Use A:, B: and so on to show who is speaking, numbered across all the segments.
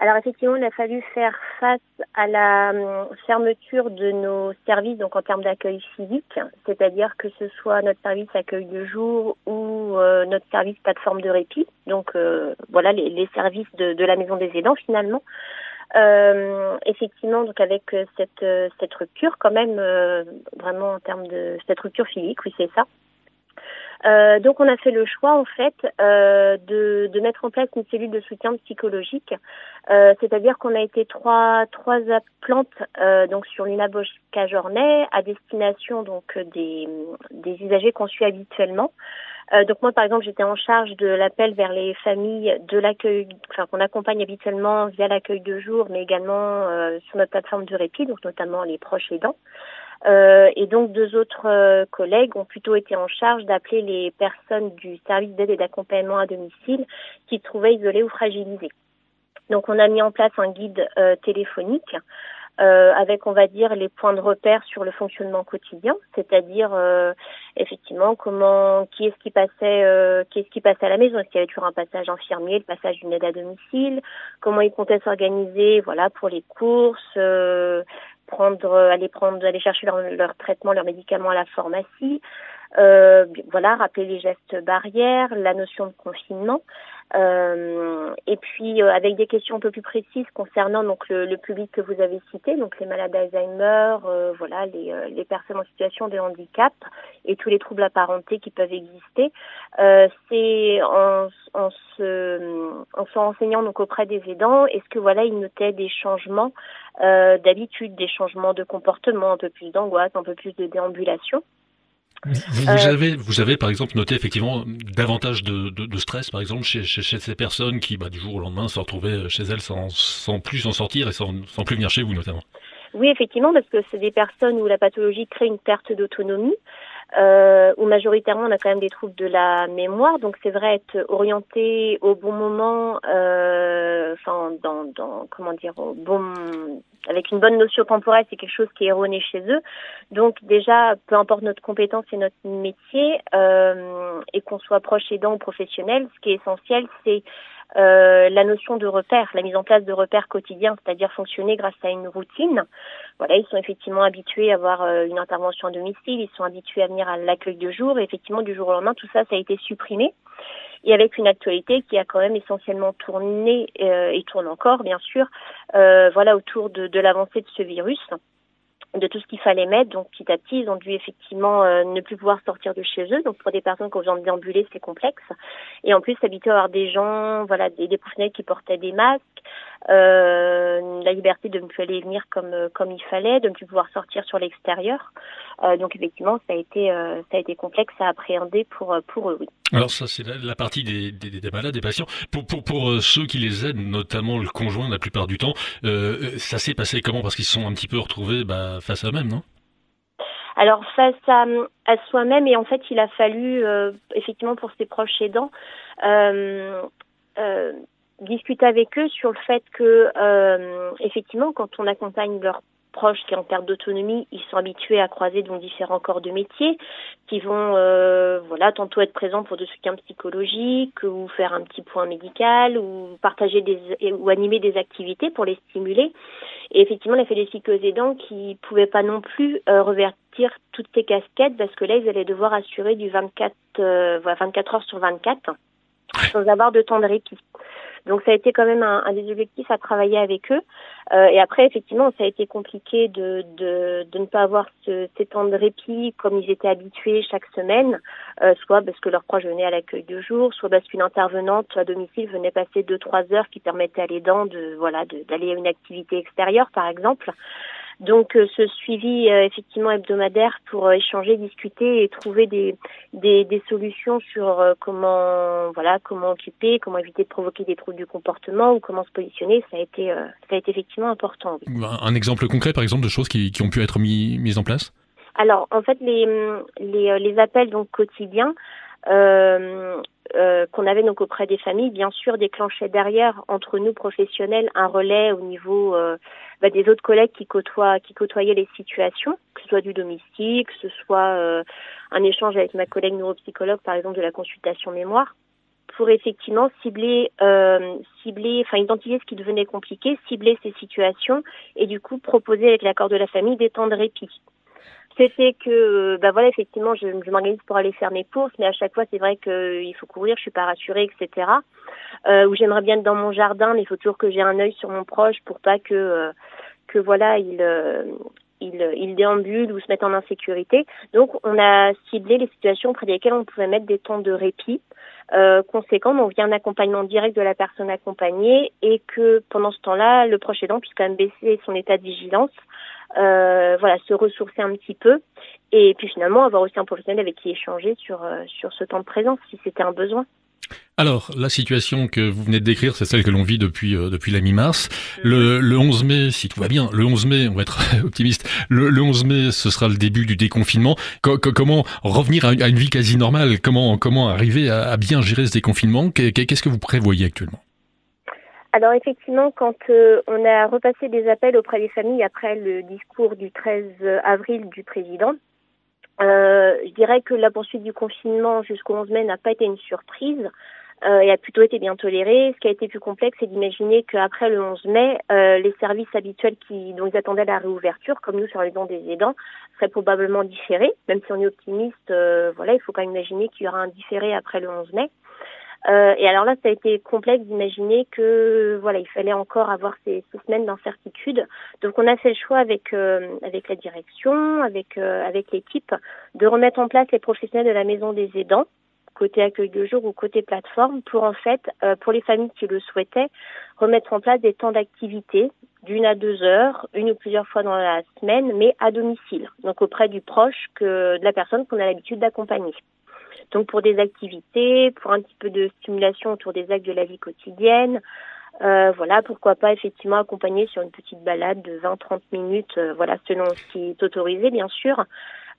A: Alors effectivement, il a fallu faire face à la hum, fermeture de nos services, donc en termes d'accueil physique, c'est-à-dire que ce soit notre service accueil de jour ou euh, notre service plateforme de répit, donc euh, voilà les, services de, de, la maison des aidants finalement. Euh, effectivement, donc avec cette cette rupture quand même, vraiment en termes de cette rupture physique, oui c'est ça. Euh, donc on a fait le choix en fait euh, de, de, mettre en place une cellule de soutien psychologique, euh, c'est-à-dire qu'on a été trois trois plantes euh, donc sur Luna Journée à destination donc des, des usagers qu'on suit habituellement. Euh, donc moi par exemple j'étais en charge de l'appel vers les familles de l'accueil, enfin qu'on accompagne habituellement via l'accueil de jour, mais également sur notre plateforme de répit, donc notamment les proches aidants. Euh, et donc deux autres euh, collègues ont plutôt été en charge d'appeler les personnes du service d'aide et d'accompagnement à domicile qui se trouvaient isolées ou fragilisées. Donc on a mis en place un guide euh, téléphonique avec, on va dire, les points de repère sur le fonctionnement quotidien, c'est-à-dire effectivement comment, qui est-ce qui passait, qui est-ce qui passait à la maison, est-ce qu'il y avait toujours un passage infirmier, le passage d'une aide à domicile, comment ils comptaient s'organiser, voilà, pour les courses, prendre, euh, aller prendre, aller chercher leur, leur traitement, leurs médicaments à la pharmacie. Euh, voilà, rappeler les gestes barrières, la notion de confinement, euh, et puis euh, avec des questions un peu plus précises concernant donc le, le public que vous avez cité, donc les malades d'Alzheimer, euh, voilà, les, les, personnes en situation de handicap et tous les troubles apparentés qui peuvent exister. C'est en, en, se, en se renseignant donc auprès des aidants, est-ce que voilà ils notaient des changements d'habitude, des changements de comportement, un peu plus d'angoisse, un peu plus de déambulation?
B: Vous, vous, euh, avez, vous avez par exemple noté effectivement davantage de, de, de stress, par exemple, chez, chez, chez, ces personnes qui, bah, du jour au lendemain, se retrouvaient chez elles sans, sans plus en sortir et sans, sans plus venir chez vous, notamment.
A: Oui, effectivement, parce que c'est des personnes où la pathologie crée une perte d'autonomie euh, où majoritairement on a quand même des troubles de la mémoire. Donc c'est vrai être orienté au bon moment, euh, enfin dans, dans comment dire, au bon, avec une bonne notion temporelle, c'est quelque chose qui est erroné chez eux. Donc déjà, peu importe notre compétence et notre métier, euh, et qu'on soit proche aidant ou professionnel, ce qui est essentiel, c'est euh, la notion de repère, la mise en place de repères quotidiens, c'est-à-dire fonctionner grâce à une routine. Voilà, ils sont effectivement habitués à avoir euh, une intervention à domicile, ils sont habitués à venir à l'accueil de jour, et effectivement du jour au lendemain, tout ça, ça a été supprimé. Et avec une actualité qui a quand même essentiellement tourné euh, et tourne encore, bien sûr, voilà, autour de, de l'avancée de ce virus de tout ce qu'il fallait mettre. Donc petit à petit, ils ont dû effectivement euh, ne plus pouvoir sortir de chez eux. Donc pour des personnes qui ont besoin de déambuler, c'est complexe. Et en plus, s'habituer à avoir des gens, voilà, des, des professionnels qui portaient des masques, euh, la liberté de ne plus aller venir comme euh, comme il fallait, de ne plus pouvoir sortir sur l'extérieur. Donc effectivement, ça a été ça a été complexe à appréhender pour pour eux. Oui.
B: Alors ça, c'est la, partie des, des, des, malades, des patients. Pour, pour, pour ceux qui les aident, notamment le conjoint la plupart du temps, ça s'est passé comment? Parce qu'ils se sont un petit peu retrouvés bah, face à eux-mêmes, non?
A: Alors face à, soi-même et en fait il a fallu euh, effectivement pour ses proches aidants euh, euh, discuter avec eux sur le fait que effectivement quand on accompagne leurs proches qui en perte d'autonomie, ils sont habitués à croiser donc différents corps de métier qui vont euh, voilà tantôt être présents pour de soutien psychologique ou faire un petit point médical ou partager des ou animer des activités pour les stimuler. Et effectivement, la aux aidants qui pouvaient pas non plus euh, revertir toutes ces casquettes parce que là, ils allaient devoir assurer du 24, euh, 24 heures sur 24 sans avoir de temps de répit. Donc ça a été quand même un, un des objectifs à travailler avec eux. Euh, et après, effectivement, ça a été compliqué de, de, de ne pas avoir ce, ces temps de répit comme ils étaient habitués chaque semaine, euh, soit parce que leurs proches venaient à l'accueil de jour, soit parce qu'une intervenante à domicile venait passer deux trois heures qui permettaient à l'aidant de voilà d'aller à une activité extérieure, par exemple. Donc euh, ce suivi euh, effectivement hebdomadaire pour euh, échanger, discuter et trouver des, des, des solutions sur comment voilà comment occuper, comment éviter de provoquer des troubles du comportement ou comment se positionner, ça a été ça a été effectivement important.
B: Un exemple concret par exemple de choses qui, qui ont pu être mis, mises en place?
A: Alors en fait les, les, les appels donc quotidiens euh, euh, qu'on avait donc auprès des familles, bien sûr, déclenchait derrière entre nous professionnels un relais au niveau euh, bah, des autres collègues qui côtoient, qui côtoyaient les situations, que ce soit du domicile, que ce soit euh, un échange avec ma collègue neuropsychologue, par exemple, de la consultation mémoire. pour effectivement cibler, cibler, enfin identifier ce qui devenait compliqué, cibler ces situations et du coup proposer avec l'accord de la famille des temps de répit. C'était que, bah voilà, effectivement, je, m'organise pour aller faire mes courses, mais à chaque fois, c'est vrai qu'il faut courir, je suis pas rassurée, etc. Euh, ou j'aimerais bien être dans mon jardin, mais il faut toujours que j'ai un œil sur mon proche pour pas que, euh, que voilà, il, euh, il, il déambule ou se mette en insécurité. Donc, on a ciblé les situations près desquelles on pouvait mettre des temps de répit. Euh, conséquent, donc via un accompagnement direct de la personne accompagnée et que pendant ce temps-là, le proche aidant puisse quand même baisser son état de vigilance euh, voilà, se ressourcer un petit peu et puis finalement avoir aussi un professionnel avec qui échanger sur euh, sur ce temps de présence si c'était un besoin.
B: Alors, la situation que vous venez de décrire, c'est celle que l'on vit depuis euh, depuis la mi-mars. Le, le 11 mai, si tout va bien, le 11 mai, on va être optimiste, le, le 11 mai, ce sera le début du déconfinement. comment revenir à, une vie quasi normale? Comment comment arriver à, à bien gérer ce déconfinement? Qu'est-ce que vous prévoyez actuellement?
A: Alors effectivement, quand euh, on a repassé des appels auprès des familles après le discours du 13 avril du président, euh, je dirais que la poursuite du confinement jusqu'au 11 mai n'a pas été une surprise euh, et a plutôt été bien tolérée. Ce qui a été plus complexe, c'est d'imaginer qu'après le 11 mai, euh, les services habituels qui, dont ils attendaient la réouverture, comme nous sur les dons des aidants, seraient probablement différés. Même si on est optimiste, voilà, il faut quand même imaginer qu'il y aura un différé après le 11 mai. Euh, et alors là, ça a été complexe d'imaginer que voilà, il fallait encore avoir ces, semaines d'incertitude. Donc on a fait le choix avec euh, avec la direction, avec euh, avec l'équipe, de remettre en place les professionnels de la maison des aidants côté accueil de jour ou côté plateforme pour en fait pour les familles qui le souhaitaient remettre en place des temps d'activité d'une à deux heures, une ou plusieurs fois dans la semaine, mais à domicile, donc auprès du proche que de la personne qu'on a l'habitude d'accompagner. Donc pour des activités, pour un petit peu de stimulation autour des actes de la vie quotidienne, euh, voilà, pourquoi pas effectivement accompagner sur une petite balade de 20-30 minutes, euh, voilà, selon ce qui est autorisé bien sûr,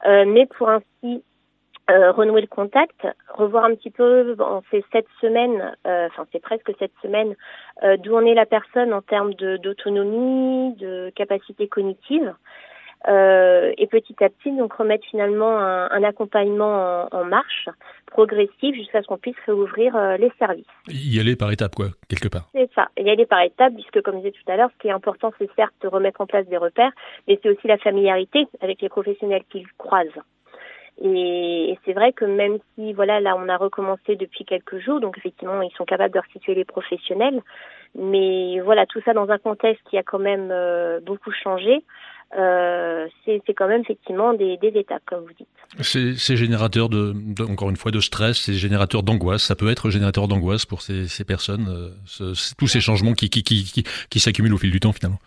A: euh, mais pour ainsi euh, renouer le contact, revoir un petit peu en ces sept semaines, enfin c'est presque sept semaines, d'où en est la personne en termes d'autonomie, de capacité cognitive. Euh, et petit à petit donc remettre finalement un, un accompagnement en, en, marche progressif jusqu'à ce qu'on puisse réouvrir euh, les services.
B: Y aller par étapes quoi, quelque part.
A: C'est ça, y aller par étapes puisque comme je disais tout à l'heure, ce qui est important c'est certes de remettre en place des repères, mais c'est aussi la familiarité avec les professionnels qu'ils croisent. Et, c'est vrai que même si voilà là on a recommencé depuis quelques jours, donc effectivement ils sont capables de restituer les professionnels, mais voilà tout ça dans un contexte qui a quand même euh, beaucoup changé euh, c'est quand même effectivement des, des, étapes, comme vous dites.
B: C'est générateur de, de, encore une fois, de stress, c'est générateur d'angoisse. Ça peut être générateur d'angoisse pour ces, ces personnes, euh, ce, tous ces changements qui, qui, qui, qui, qui s'accumulent au fil du temps finalement.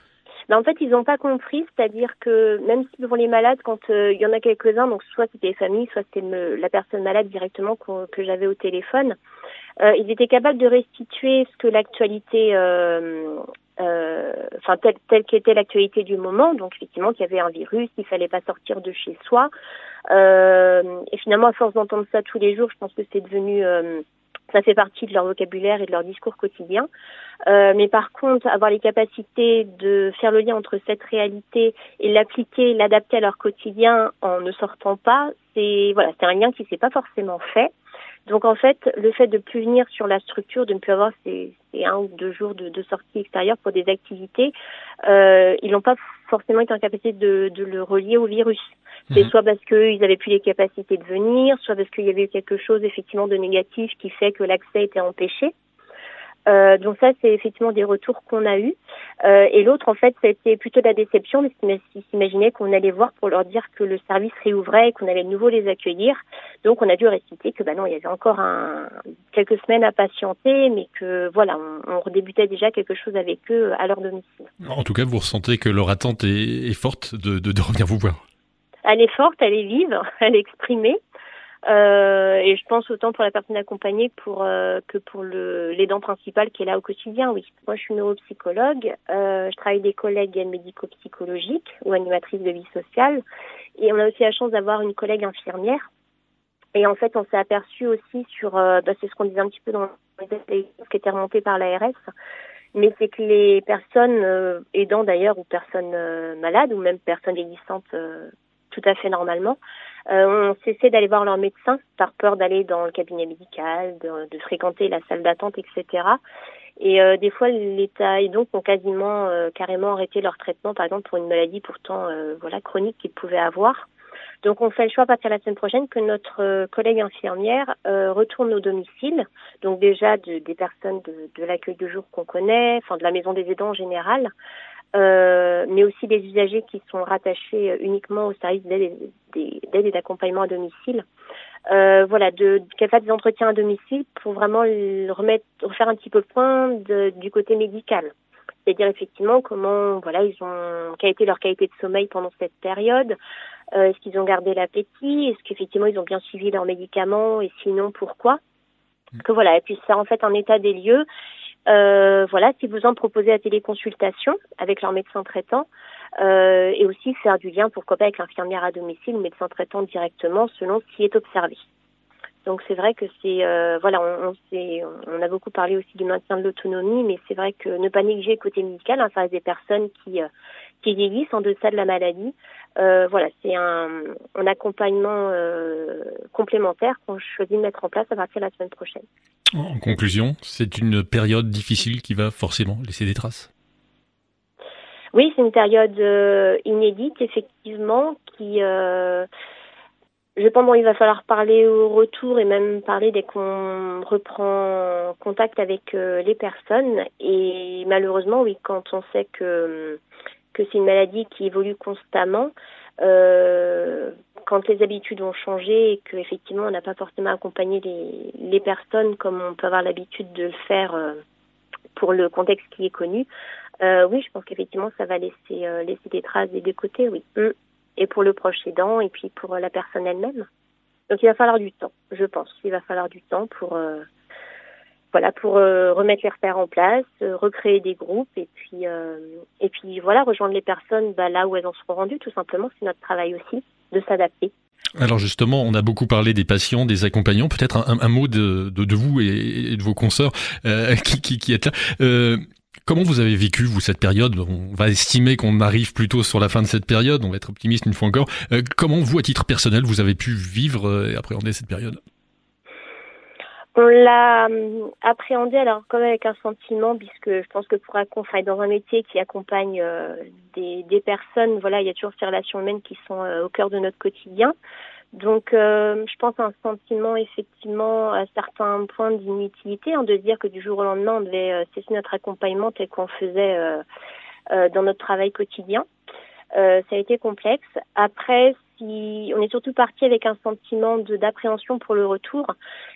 A: Ben, en fait, ils n'ont pas compris, c'est-à-dire que même si pour les malades, quand euh, il y en a quelques-uns, donc soit c'était les familles, soit c'était la personne malade directement que j'avais au téléphone, euh, ils étaient capables de restituer ce que l'actualité euh, enfin telle, telle qu'était l'actualité du moment, donc effectivement qu'il y avait un virus, il fallait pas sortir de chez soi. Euh, et finalement, à force d'entendre ça tous les jours, je pense que c'est devenu, euh, ça fait partie de leur vocabulaire et de leur discours quotidien. Euh, mais par contre, avoir les capacités de faire le lien entre cette réalité et l'appliquer, l'adapter à leur quotidien en ne sortant pas, c'est voilà, c'est un lien qui s'est pas forcément fait. Donc en fait, le fait de plus venir sur la structure, de ne plus avoir ces, ces un ou deux jours de, de sortie extérieure pour des activités, euh, ils n'ont pas forcément été en capacité de, de le relier au virus. C'est mhm. soit parce qu'ils avaient plus les capacités de venir, soit parce qu'il y avait eu quelque chose effectivement de négatif qui fait que l'accès était empêché. Euh, donc ça, c'est effectivement des retours qu'on a eus. Euh, et l'autre, en fait, c'était plutôt de la déception, parce qu'ils s'imaginaient qu'on allait voir pour leur dire que le service réouvrait et qu'on allait de nouveau les accueillir. Donc on a dû réciter que bah non, il y avait encore un, quelques semaines à patienter, mais que voilà, on, on redébutait déjà quelque chose avec eux à leur domicile.
B: En tout cas, vous ressentez que leur attente est, est forte de, de, de revenir vous voir.
A: Elle est forte, elle est vive, elle est exprimée. Euh, et je pense autant pour la personne accompagnée pour, euh, que pour le l'aidant principal qui est là au quotidien, oui. Moi, je suis neuropsychologue, euh, je travaille des collègues médico-psychologiques ou animatrices de vie sociale, et on a aussi la chance d'avoir une collègue infirmière. Et en fait, on s'est aperçu aussi sur, euh, bah, c'est ce qu'on disait un petit peu dans les qui était remonté par l'ARS, mais c'est que les personnes euh, aidant d'ailleurs ou personnes malades ou même personnes existantes tout à fait normalement, on cessait d'aller voir leur médecin par peur d'aller dans le cabinet médical, de, de fréquenter la salle d'attente, etc. Et euh, des fois, l'État et donc ont quasiment euh, carrément arrêté leur traitement, par exemple pour une maladie pourtant euh, voilà chronique qu'ils pouvaient avoir. Donc on fait le choix à partir de la semaine prochaine que notre collègue infirmière retourne au domicile. Donc déjà de, des personnes de, de l'accueil de jour qu'on connaît, enfin de la maison des aidants en général, euh, mais aussi des usagers qui sont rattachés uniquement au service d'aide et d'accompagnement à domicile. Euh, voilà, de qu'elle fasse des entretiens à domicile pour vraiment remettre, refaire un petit peu le point de, du côté médical. C'est-à-dire effectivement comment, voilà, ils ont, quelle a été leur qualité de sommeil pendant cette période. Euh, est-ce qu'ils ont gardé l'appétit? Est-ce qu'effectivement ils ont bien suivi leurs médicaments? Et sinon, pourquoi? Que voilà, et puis faire en fait un état des lieux euh, voilà, si vous en proposez la téléconsultation avec leur médecin traitant, euh, et aussi faire du lien, pourquoi pas, avec l'infirmière à domicile ou médecin traitant directement selon ce qui est observé. Donc c'est vrai que c'est euh, voilà, on, on, on, a beaucoup parlé aussi du maintien de l'autonomie, mais c'est vrai que ne pas négliger le côté médical, hein, ça des personnes qui euh, qui vieillissent en deçà de la maladie. Euh, voilà, c'est un, un accompagnement euh, complémentaire qu'on choisit de mettre en place à partir de la semaine prochaine.
B: En conclusion, c'est une période difficile qui va forcément laisser des traces?
A: Oui, c'est une période euh, inédite, effectivement, qui, je pense, bon, il va falloir parler au retour et même parler dès qu'on reprend contact avec euh, les personnes. Et malheureusement, oui, quand on sait que que c'est une maladie qui évolue constamment, euh, quand les habitudes ont changé et qu'effectivement on n'a pas forcément accompagné les, les personnes comme on peut avoir l'habitude de le faire euh, pour le contexte qui est connu, euh, oui, je pense qu'effectivement ça va laisser euh, laisser des traces des deux côtés, oui. Mm. Et pour le proche et puis pour la personne elle-même. Donc il va falloir du temps, je pense. Il va falloir du temps pour voilà pour remettre les repères en place, recréer des groupes et puis et puis voilà rejoindre les personnes bah, là où elles en seront rendues tout simplement. C'est notre travail aussi de s'adapter.
B: Alors justement, on a beaucoup parlé des patients, des accompagnants. Peut-être un, un, mot de, de, de, vous et, de vos consoeurs euh, qui, qui, qui, êtes là. Euh, comment vous avez vécu, vous, cette période? On va estimer qu'on arrive plutôt sur la fin de cette période, on va être optimiste une fois encore. Euh, comment vous, à titre personnel, vous avez pu vivre euh, et appréhender cette période?
A: On l'a euh, appréhendé alors comme avec un sentiment puisque je pense que pour accompagner dans un métier qui accompagne euh, des, des, personnes, voilà, il y a toujours ces relations humaines qui sont euh, au cœur de notre quotidien. Donc, je pense à un sentiment effectivement à certains points d'inutilité, hein, de dire que du jour au lendemain, on devait cesser notre accompagnement tel qu'on faisait dans notre travail quotidien. ça a été complexe. Après, on est surtout parti avec un sentiment d'appréhension pour le retour,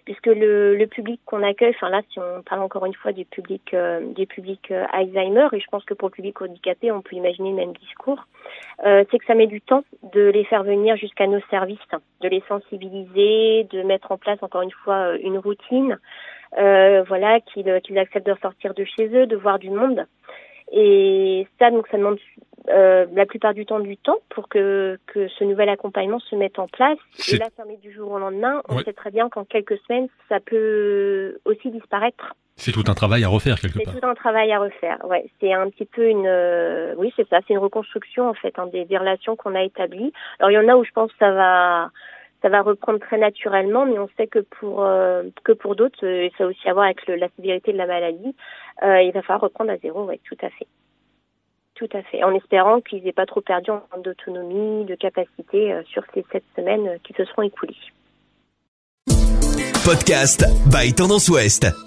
A: puisque le, public qu'on accueille, enfin là, si on parle encore une fois du public, euh, euh, Alzheimer, et je pense que pour le public handicapé, on peut imaginer le même discours, euh, c'est que ça met du temps de les faire venir jusqu'à nos services, de les sensibiliser, de mettre en place encore une fois une routine, voilà, qu'ils acceptent de sortir de chez eux, de voir du monde. Et ça, donc, ça demande euh, la plupart du temps du temps pour que, que ce nouvel accompagnement se mette en place. Et là, fermé du jour au lendemain, on sait très bien qu'en quelques semaines, ça peut aussi disparaître.
B: C'est tout un travail à refaire quelque part.
A: C'est tout un travail à refaire. Ouais, c'est un petit peu une, euh, oui, c'est ça, c'est une reconstruction en fait hein, des, des, relations qu'on a établies. Alors il y en a où je pense que ça va, ça va reprendre très naturellement, mais on sait que pour euh, que pour d'autres, et ça a aussi à voir avec la sévérité de la maladie, il va falloir reprendre à zéro. Ouais, tout à fait. Tout à fait, en espérant qu'ils n'aient pas trop perdu en termes d'autonomie, de capacité euh, sur ces sept semaines euh, qui se seront écoulées.
C: Podcast by Tendance Ouest.